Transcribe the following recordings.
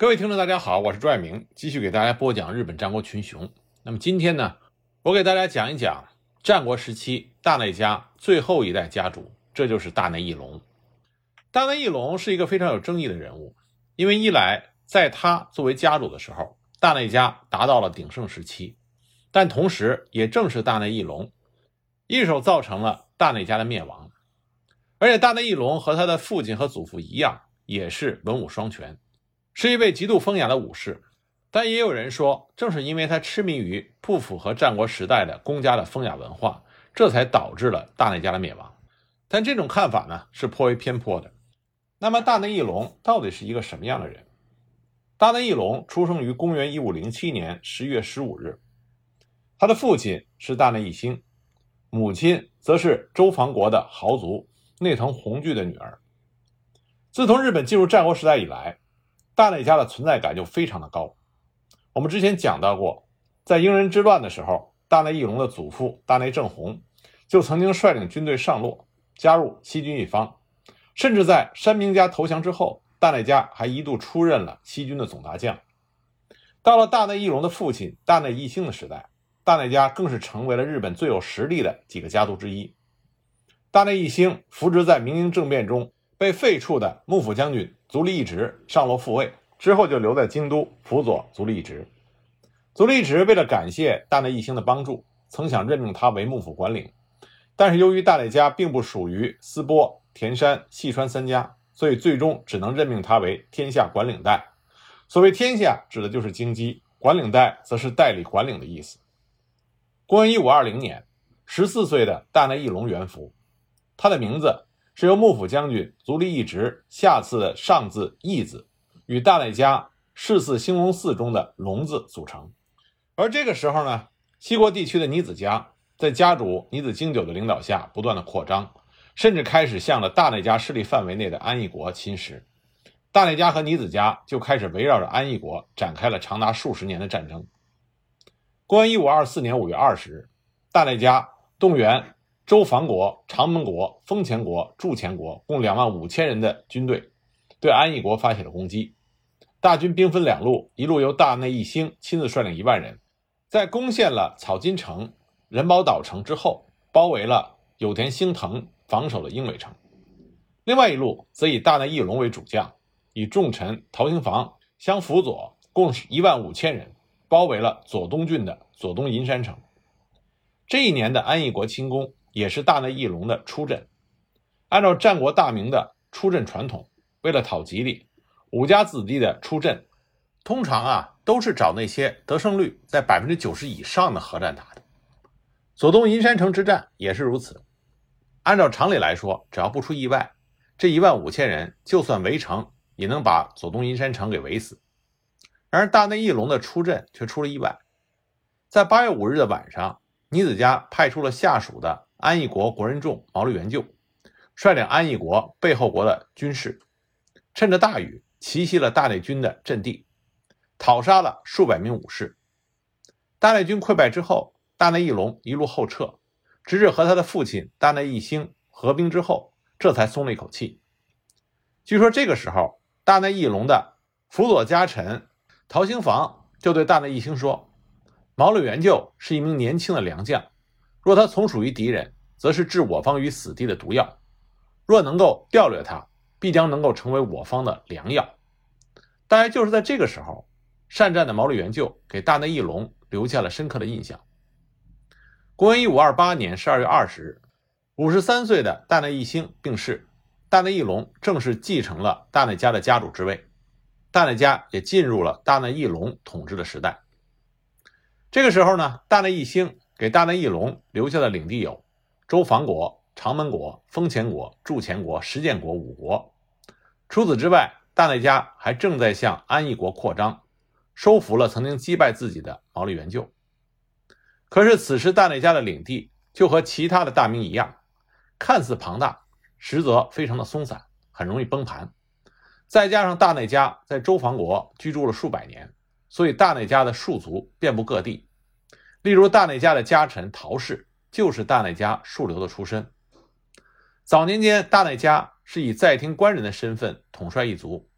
各位听众，大家好，我是朱爱明，继续给大家播讲日本战国群雄。那么今天呢，我给大家讲一讲战国时期大内家最后一代家主，这就是大内义隆。大内义隆是一个非常有争议的人物，因为一来在他作为家主的时候，大内家达到了鼎盛时期，但同时也正是大内义隆一手造成了大内家的灭亡。而且大内义隆和他的父亲和祖父一样，也是文武双全。是一位极度风雅的武士，但也有人说，正是因为他痴迷于不符合战国时代的公家的风雅文化，这才导致了大内家的灭亡。但这种看法呢，是颇为偏颇的。那么，大内义隆到底是一个什么样的人？大内义隆出生于公元一五零七年十月十五日，他的父亲是大内义兴，母亲则是周防国的豪族内藤弘具的女儿。自从日本进入战国时代以来，大内家的存在感就非常的高。我们之前讲到过，在英人之乱的时候，大内义隆的祖父大内正弘就曾经率领军队上洛，加入西军一方。甚至在山明家投降之后，大内家还一度出任了西军的总大将。到了大内义隆的父亲大内义兴的时代，大内家更是成为了日本最有实力的几个家族之一。大内义兴扶植在明英政变中被废黜的幕府将军。足利义直上洛复位之后，就留在京都辅佐足利义直。足利义直为了感谢大内义兴的帮助，曾想任命他为幕府管领，但是由于大内家并不属于斯波、田山、细川三家，所以最终只能任命他为天下管领代。所谓天下，指的就是京畿；管领代，则是代理管领的意思。公元一五二零年，十四岁的大内义隆元服，他的名字。是由幕府将军足利义直下次的上字义字与大内家世祀兴隆寺中的龙字组成。而这个时候呢，西国地区的尼子家在家主尼子经久的领导下不断的扩张，甚至开始向着大内家势力范围内的安艺国侵蚀。大内家和尼子家就开始围绕着安艺国展开了长达数十年的战争。公元一五二四年五月二十日，大内家动员。周防国、长门国、丰前国、筑前国共两万五千人的军队，对安义国发起了攻击。大军兵分两路，一路由大内义兴亲自率领一万人，在攻陷了草津城、仁宝岛城之后，包围了有田兴藤防守的鹰尾城；另外一路则以大内义隆为主将，以重臣陶兴房相辅佐，共是一万五千人，包围了左东郡的左东银山城。这一年的安义国清宫。也是大内义隆的出阵。按照战国大名的出阵传统，为了讨吉利，武家子弟的出阵，通常啊都是找那些得胜率在百分之九十以上的合战打的。左东银山城之战也是如此。按照常理来说，只要不出意外，这一万五千人就算围城，也能把左东银山城给围死。然而大内义隆的出阵却出了意外，在八月五日的晚上，尼子家派出了下属的。安义国国人众毛利元就率领安义国背后国的军士，趁着大雨奇袭了大内军的阵地，讨杀了数百名武士。大内军溃败之后，大内义隆一路后撤，直至和他的父亲大内义兴合兵之后，这才松了一口气。据说这个时候，大内义隆的辅佐家臣陶兴房就对大内义兴说：“毛利元就，是一名年轻的良将。”若他从属于敌人，则是置我方于死地的毒药；若能够调略他，必将能够成为我方的良药。大概就是在这个时候，善战的毛利元就给大内义隆留下了深刻的印象。公元一五二八年十二月二十日，五十三岁的大内义兴病逝，大内义隆正式继承了大内家的家主之位，大内家也进入了大内义隆统治的时代。这个时候呢，大内义兴。给大内义隆留下的领地有周防国、长门国、丰前国、筑前国、石见国五国。除此之外，大内家还正在向安义国扩张，收服了曾经击败自己的毛利元就。可是此时大内家的领地就和其他的大名一样，看似庞大，实则非常的松散，很容易崩盘。再加上大内家在周防国居住了数百年，所以大内家的庶族遍布各地。例如，大内家的家臣陶氏就是大内家庶流的出身。早年间，大内家是以在庭官人的身份统帅一族。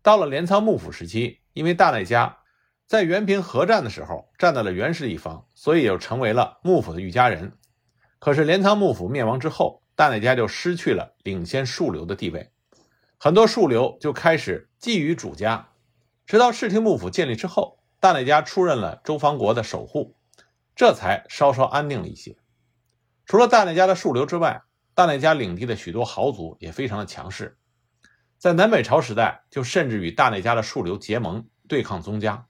到了镰仓幕府时期，因为大内家在原平合战的时候站在了源氏一方，所以又成为了幕府的御家人。可是镰仓幕府灭亡之后，大内家就失去了领先庶流的地位，很多庶流就开始觊觎主家。直到室町幕府建立之后，大内家出任了周防国的守护，这才稍稍安定了一些。除了大内家的庶流之外，大内家领地的许多豪族也非常的强势。在南北朝时代，就甚至与大内家的庶流结盟对抗宗家。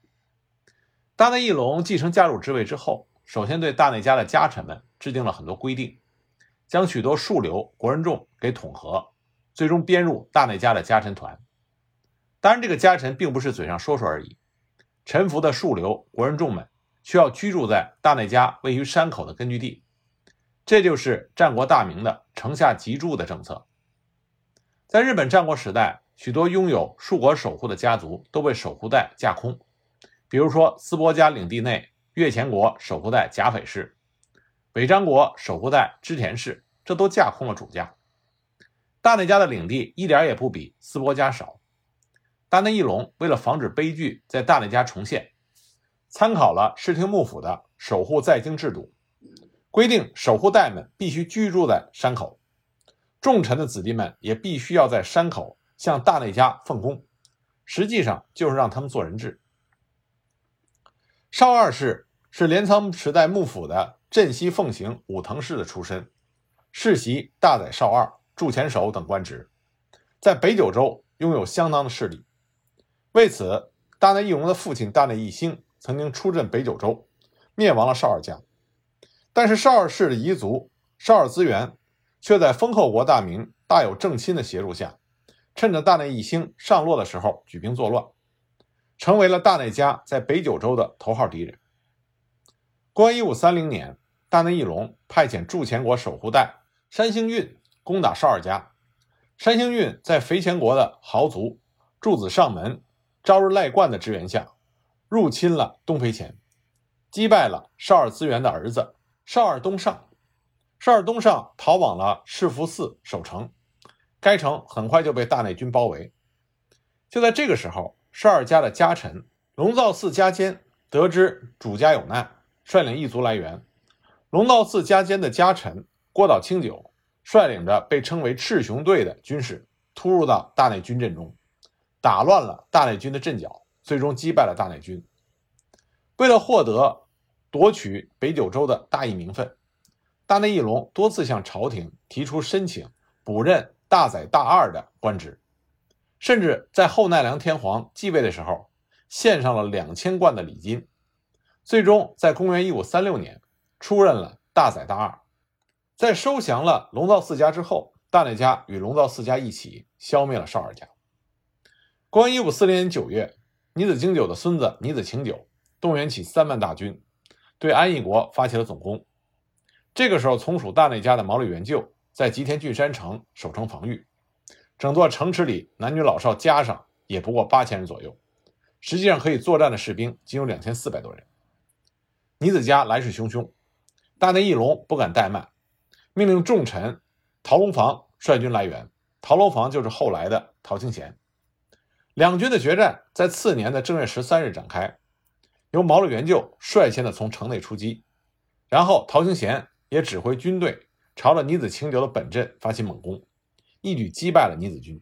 大内义隆继承家主之位之后，首先对大内家的家臣们制定了很多规定，将许多庶流国人众给统合，最终编入大内家的家臣团。当然，这个家臣并不是嘴上说说而已，臣服的庶流国人众们需要居住在大内家位于山口的根据地，这就是战国大名的城下集住的政策。在日本战国时代，许多拥有树国守护的家族都被守护带架空，比如说斯波家领地内越前国守护带甲斐氏，北张国守护带织田氏，这都架空了主家。大内家的领地一点也不比斯波家少。大内义隆为了防止悲剧在大内家重现，参考了室町幕府的守护在京制度，规定守护代们必须居住在山口。重臣的子弟们也必须要在山口向大内家奉公，实际上就是让他们做人质。少二世是镰仓时代幕府的镇西奉行武藤氏的出身，世袭大宰少二、筑前守等官职，在北九州拥有相当的势力。为此，大内义隆的父亲大内义兴曾经出镇北九州，灭亡了少二家。但是少二氏的遗族少二资源。却在丰后国大名大有正亲的协助下，趁着大内义兴上洛的时候举兵作乱，成为了大内家在北九州的头号敌人。公元一五三零年，大内义隆派遣筑前国守护带山兴运攻打少二家。山兴运在肥前国的豪族柱子上门朝日赖冠的支援下，入侵了东肥前，击败了少二资源的儿子少二东上。少二东上逃往了赤福寺守城，该城很快就被大内军包围。就在这个时候，少二家的家臣龙造寺家坚得知主家有难，率领一族来援。龙造寺家坚的家臣郭岛清久率领着被称为赤熊队的军士突入到大内军阵中，打乱了大内军的阵脚，最终击败了大内军。为了获得夺取北九州的大义名分。大内义隆多次向朝廷提出申请补任大宰大二的官职，甚至在后奈良天皇继位的时候献上了两千贯的礼金。最终，在公元一五三六年出任了大宰大二。在收降了龙造四家之后，大内家与龙造四家一起消灭了少二家。公元一五四零年九月，尼子经久的孙子尼子晴久动员起三万大军，对安义国发起了总攻。这个时候，从属大内家的毛利元就在吉田郡山城守城防御，整座城池里男女老少加上也不过八千人左右，实际上可以作战的士兵仅有两千四百多人。尼子家来势汹汹，大内义隆不敢怠慢，命令重臣陶龙房率军来援。陶龙房就是后来的陶清贤。两军的决战在次年的正月十三日展开，由毛利元就率先的从城内出击，然后陶清贤。也指挥军队朝着尼子清久的本阵发起猛攻，一举击败了尼子军。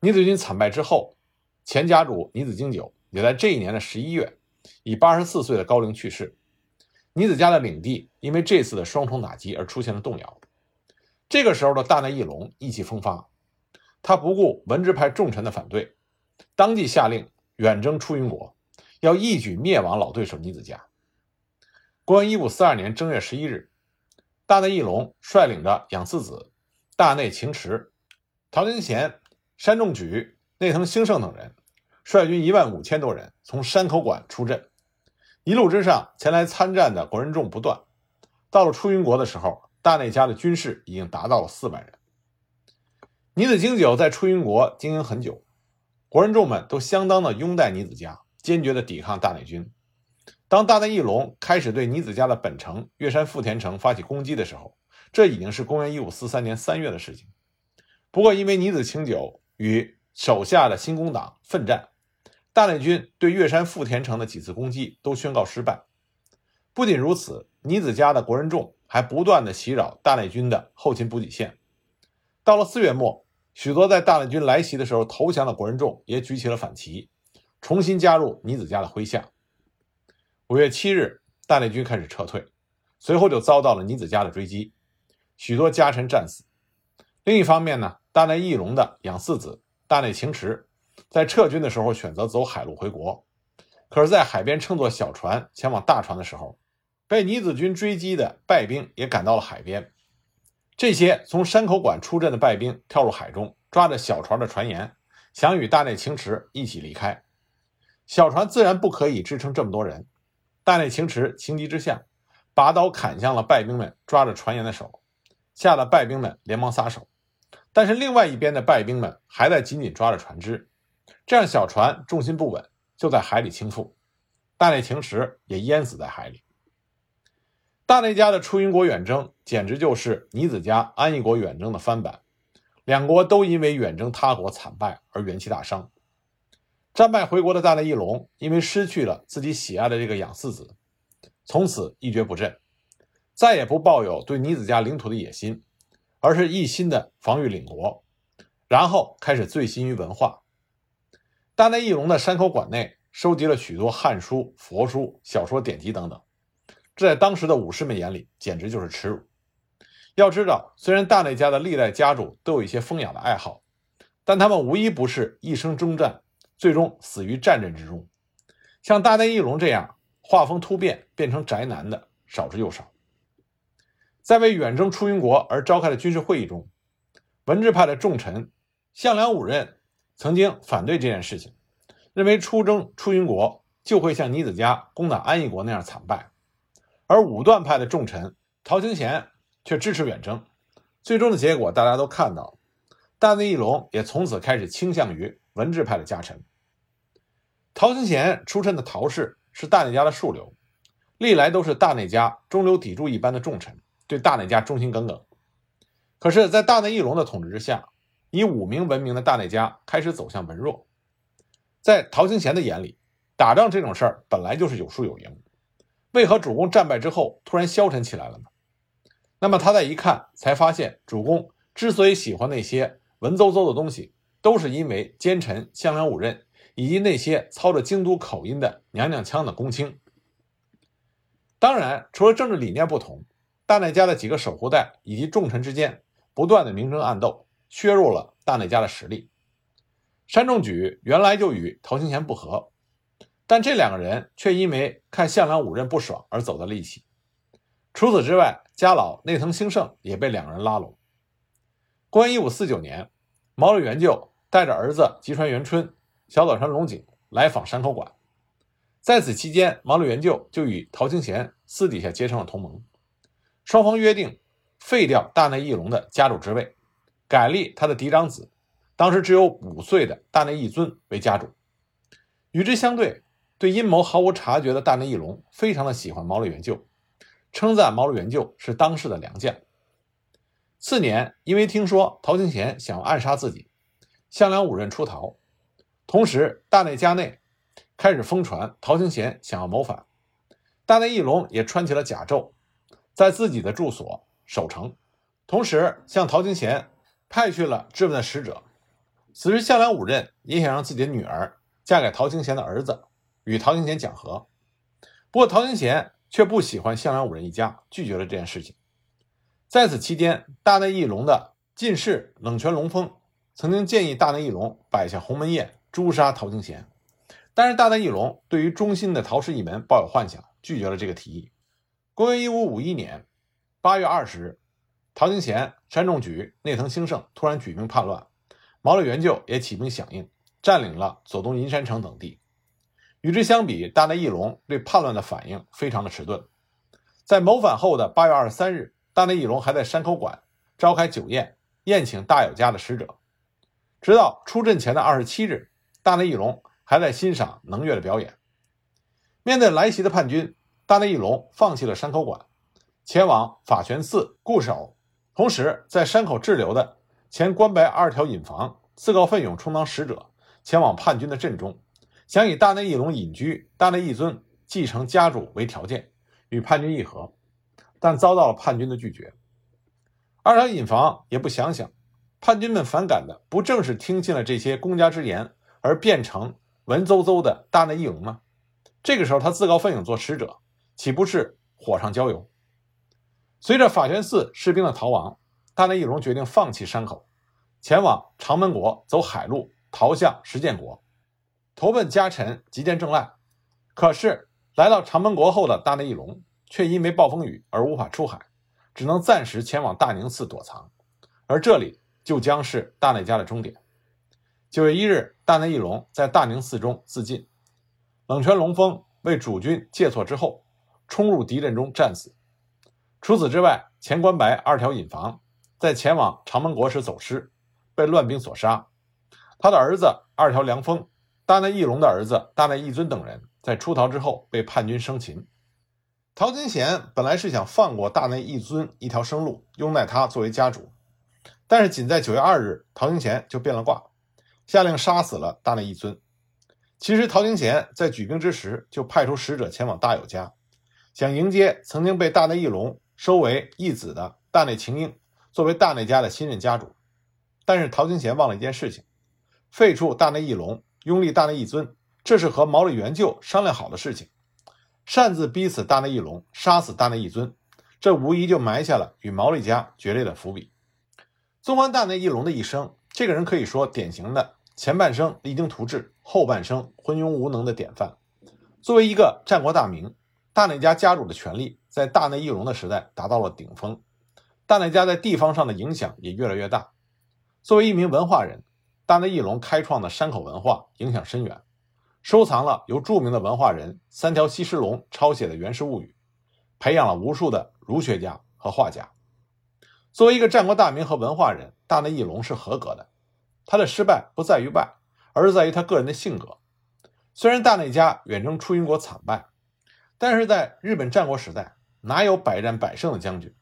尼子军惨败之后，前家主尼子经久也在这一年的十一月以八十四岁的高龄去世。尼子家的领地因为这次的双重打击而出现了动摇。这个时候的大内义隆意气风发，他不顾文治派重臣的反对，当即下令远征出云国，要一举灭亡老对手尼子家。公元一五四二年正月十一日，大内义隆率领着养嗣子大内晴池、陶清贤、山重举、内藤兴盛等人，率军一万五千多人从山口馆出阵。一路之上，前来参战的国人众不断。到了出云国的时候，大内家的军士已经达到了四万人。尼子经久在出云国经营很久，国人众们都相当的拥戴尼子家，坚决的抵抗大内军。当大内义隆开始对尼子家的本城月山富田城发起攻击的时候，这已经是公元一五四三年三月的事情。不过，因为尼子清久与手下的新工党奋战，大内军对越山富田城的几次攻击都宣告失败。不仅如此，尼子家的国人众还不断的袭扰大内军的后勤补给线。到了四月末，许多在大内军来袭的时候投降的国人众也举起了反旗，重新加入尼子家的麾下。五月七日，大内军开始撤退，随后就遭到了尼子家的追击，许多家臣战死。另一方面呢，大内义隆的养四子大内晴池，在撤军的时候选择走海路回国，可是，在海边乘坐小船前往大船的时候，被尼子军追击的败兵也赶到了海边。这些从山口馆出阵的败兵跳入海中，抓着小船的船沿，想与大内晴池一起离开。小船自然不可以支撑这么多人。大内晴池情急之下，拔刀砍向了败兵们抓着船沿的手，吓得败兵们连忙撒手。但是另外一边的败兵们还在紧紧抓着船只，这样小船重心不稳，就在海里倾覆。大内晴池也淹死在海里。大内家的出云国远征简直就是尼子家安艺国远征的翻版，两国都因为远征他国惨败而元气大伤。战败回国的大内义隆因为失去了自己喜爱的这个养四子，从此一蹶不振，再也不抱有对尼子家领土的野心，而是一心的防御领国，然后开始醉心于文化。大内义隆的山口馆内收集了许多汉书、佛书、小说典籍等等。这在当时的武士们眼里简直就是耻辱。要知道，虽然大内家的历代家主都有一些风雅的爱好，但他们无一不是一生征战，最终死于战阵之中。像大内义隆这样画风突变、变成宅男的少之又少。在为远征出云国而召开的军事会议中，文治派的重臣项梁武任曾经反对这件事情，认为出征出云国就会像尼子家攻打安艺国那样惨败。而武断派的重臣陶清贤却支持远征，最终的结果大家都看到了，大内义隆也从此开始倾向于文治派的家臣。陶清贤出身的陶氏是大内家的庶流，历来都是大内家中流砥柱一般的重臣，对大内家忠心耿耿。可是，在大内义隆的统治之下，以武名闻名的大内家开始走向文弱。在陶清贤的眼里，打仗这种事儿本来就是有输有赢。为何主公战败之后突然消沉起来了呢？那么他再一看，才发现主公之所以喜欢那些文绉绉的东西，都是因为奸臣项梁武任以及那些操着京都口音的娘娘腔的公卿。当然，除了政治理念不同，大内家的几个守护代以及重臣之间不断的明争暗斗，削弱了大内家的实力。山重举原来就与陶清贤不和。但这两个人却因为看项梁五任不爽而走到了一起。除此之外，家老内藤兴盛也被两个人拉拢。公元一五四九年，毛利元就带着儿子吉川元春、小早川隆景来访山口馆。在此期间，毛利元就就与陶清贤私底下结成了同盟，双方约定废掉大内义隆的家主之位，改立他的嫡长子，当时只有五岁的大内义尊为家主。与之相对。对阴谋毫无察觉的大内义隆非常的喜欢毛利元就，称赞毛利元就是当世的良将。次年，因为听说陶清贤想要暗杀自己，项梁五任出逃，同时大内家内开始疯传陶清贤想要谋反，大内义隆也穿起了甲胄，在自己的住所守城，同时向陶清贤派去了质问的使者。此时，项梁五任也想让自己的女儿嫁给陶清贤的儿子。与陶清贤讲和，不过陶清贤却不喜欢项梁五人一家，拒绝了这件事情。在此期间，大内义隆的近侍冷泉龙丰曾经建议大内义隆摆下鸿门宴诛杀陶清贤，但是大内义隆对于忠心的陶氏一门抱有幻想，拒绝了这个提议。公元一五五一年八月二十日，陶清贤、山重举、内藤兴盛突然举兵叛乱，毛利元就也起兵响应，占领了佐东银山城等地。与之相比，大内义隆对叛乱的反应非常的迟钝。在谋反后的八月二十三日，大内义隆还在山口馆召开酒宴，宴请大友家的使者。直到出阵前的二十七日，大内义隆还在欣赏能乐的表演。面对来袭的叛军，大内义隆放弃了山口馆，前往法泉寺固守，同时在山口滞留的前关白二条引房自告奋勇充当使者，前往叛军的阵中，想以大内义隆隐居、大内义尊继承家主为条件，与叛军议和，但遭到了叛军的拒绝。二条尹房也不想想，叛军们反感的不正是听信了这些公家之言而变成文绉绉的大内义隆吗？这个时候他自告奋勇做使者，岂不是火上浇油？随着法泉寺士兵的逃亡，大内义隆决定放弃山口，前往长门国走海路，逃向石建国，投奔家臣吉见正赖。可是来到长门国后的大内义隆，却因为暴风雨而无法出海。只能暂时前往大宁寺躲藏，而这里就将是大内家的终点。九月一日，大内义隆在大宁寺中自尽。冷泉龙丰为主君借错之后，冲入敌阵中战死。除此之外，前关白二条尹房在前往长门国时走失，被乱兵所杀。他的儿子二条梁丰、大内义隆的儿子大内义尊等人在出逃之后被叛军生擒。陶金贤本来是想放过大内义尊一条生路，拥戴他作为家主，但是仅在九月二日，陶金贤就变了卦，下令杀死了大内义尊。其实，陶金贤在举兵之时就派出使者前往大友家，想迎接曾经被大内义隆收为义子的大内晴英作为大内家的新任家主。但是，陶金贤忘了一件事情：废黜大内义隆，拥立大内义尊，这是和毛利元就商量好的事情。擅自逼死大内义隆，杀死大内义尊，这无疑就埋下了与毛利家决裂的伏笔。纵观大内义隆的一生，这个人可以说典型的前半生励精图治，后半生昏庸无能的典范。作为一个战国大名，大内家家主的权力在大内义隆的时代达到了顶峰，大内家在地方上的影响也越来越大。作为一名文化人，大内义隆开创的山口文化影响深远。收藏了由著名的文化人三条西施龙抄写的《源氏物语》，培养了无数的儒学家和画家。作为一个战国大名和文化人，大内义隆是合格的。他的失败不在于败，而是在于他个人的性格。虽然大内家远征出云国惨败，但是在日本战国时代，哪有百战百胜的将军？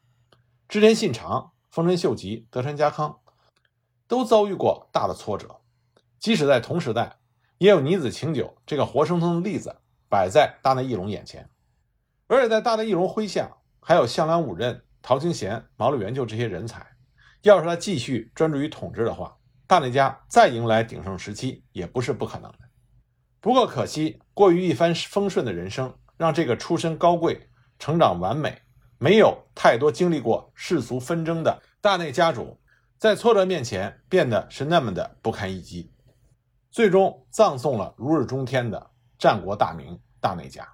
织田信长、丰臣秀吉、德川家康都遭遇过大的挫折，即使在同时代。也有女子晴久这个活生生的例子摆在大内义隆眼前，而且在大内义隆麾下还有向良五任、陶清贤、毛利元就这些人才。要是他继续专注于统治的话，大内家再迎来鼎盛时期也不是不可能的。不过可惜，过于一帆风顺的人生，让这个出身高贵、成长完美、没有太多经历过世俗纷争的大内家主，在挫折面前变得是那么的不堪一击。最终葬送了如日中天的战国大名大内家。